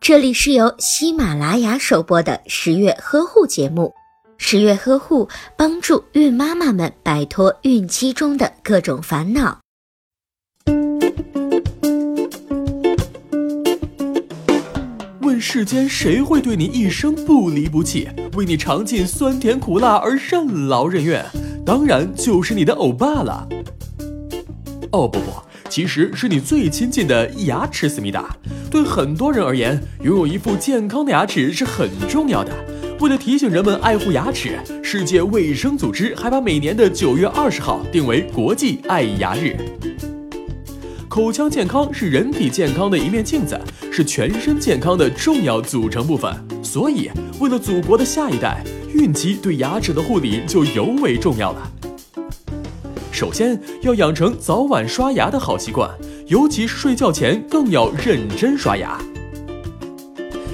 这里是由喜马拉雅首播的十月呵护节目。十月呵护帮助孕妈妈们摆脱孕期中的各种烦恼。问世间谁会对你一生不离不弃，为你尝尽酸甜苦辣而任劳任怨？当然就是你的欧巴了。哦不不，其实是你最亲近的牙齿思密达。对很多人而言，拥有一副健康的牙齿是很重要的。为了提醒人们爱护牙齿，世界卫生组织还把每年的九月二十号定为国际爱牙日。口腔健康是人体健康的一面镜子，是全身健康的重要组成部分。所以，为了祖国的下一代，孕期对牙齿的护理就尤为重要了。首先要养成早晚刷牙的好习惯，尤其是睡觉前更要认真刷牙。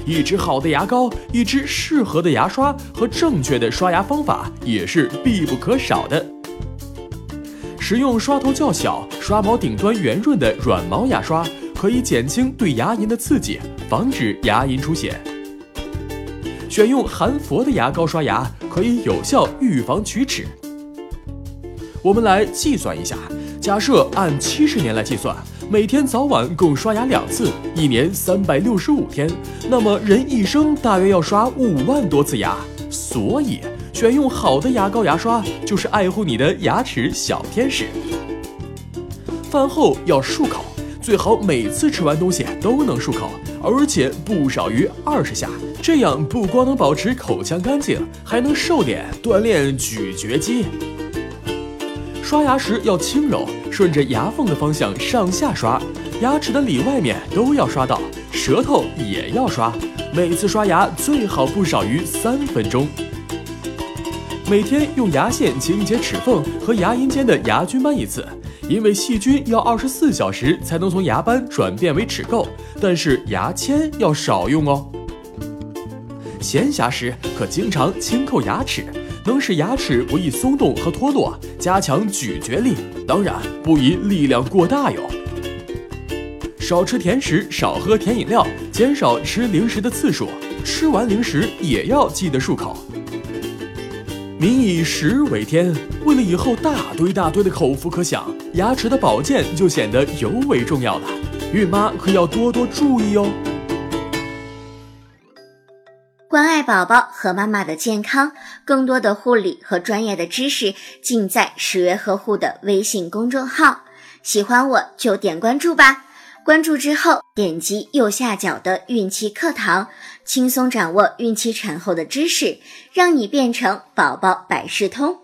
一支好的牙膏，一支适合的牙刷和正确的刷牙方法也是必不可少的。使用刷头较小、刷毛顶端圆润的软毛牙刷，可以减轻对牙龈的刺激，防止牙龈出血。选用含氟的牙膏刷牙，可以有效预防龋齿。我们来计算一下，假设按七十年来计算。每天早晚共刷牙两次，一年三百六十五天，那么人一生大约要刷五万多次牙。所以，选用好的牙膏、牙刷就是爱护你的牙齿小天使。饭后要漱口，最好每次吃完东西都能漱口，而且不少于二十下。这样不光能保持口腔干净，还能瘦脸，锻炼咀嚼肌。刷牙时要轻柔，顺着牙缝的方向上下刷，牙齿的里外面都要刷到，舌头也要刷。每次刷牙最好不少于三分钟。每天用牙线清洁齿缝和牙龈间的牙菌斑一次，因为细菌要二十四小时才能从牙斑转变为齿垢，但是牙签要少用哦。闲暇时可经常轻叩牙齿。能使牙齿不易松动和脱落，加强咀嚼力。当然，不宜力量过大哟。少吃甜食，少喝甜饮料，减少吃零食的次数。吃完零食也要记得漱口。民以食为天，为了以后大堆大堆的口福可享，牙齿的保健就显得尤为重要了。孕妈可要多多注意哦。关爱宝宝和妈妈的健康，更多的护理和专业的知识尽在十月呵护的微信公众号。喜欢我就点关注吧，关注之后点击右下角的孕期课堂，轻松掌握孕期产后的知识，让你变成宝宝百事通。